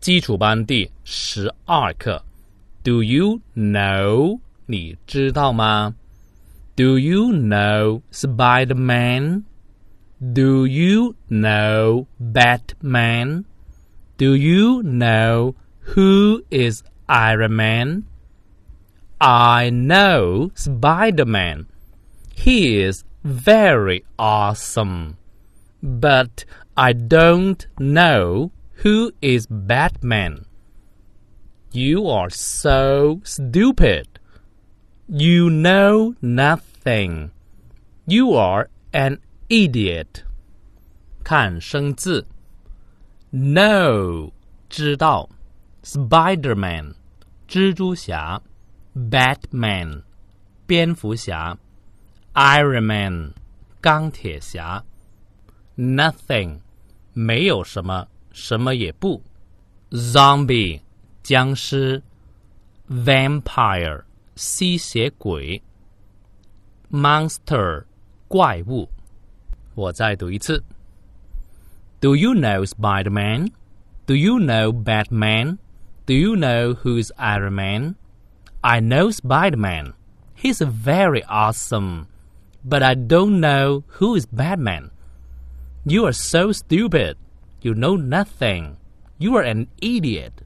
基础班第十二课。Do you know？你知道吗？Do you know Spider-Man? Do you know Batman? Do you know who is Iron Man? I know Spider-Man. He is very awesome. But I don't know who is Batman. You are so stupid. You know nothing. You are an idiot. 看生字，know 知道，Spider-Man 蜘蛛侠，Batman 蝙蝠侠，Iron Man 钢铁侠，Nothing 没有什么， 什么也不，Zombie 僵尸，Vampire 吸血鬼，Monster 怪物。我再读一次。Do you know Spider-Man? Do you know Batman? Do you know who's Iron Man? I know Spider-Man. He's very awesome. But I don't know who is Batman. You are so stupid. You know nothing. You are an idiot.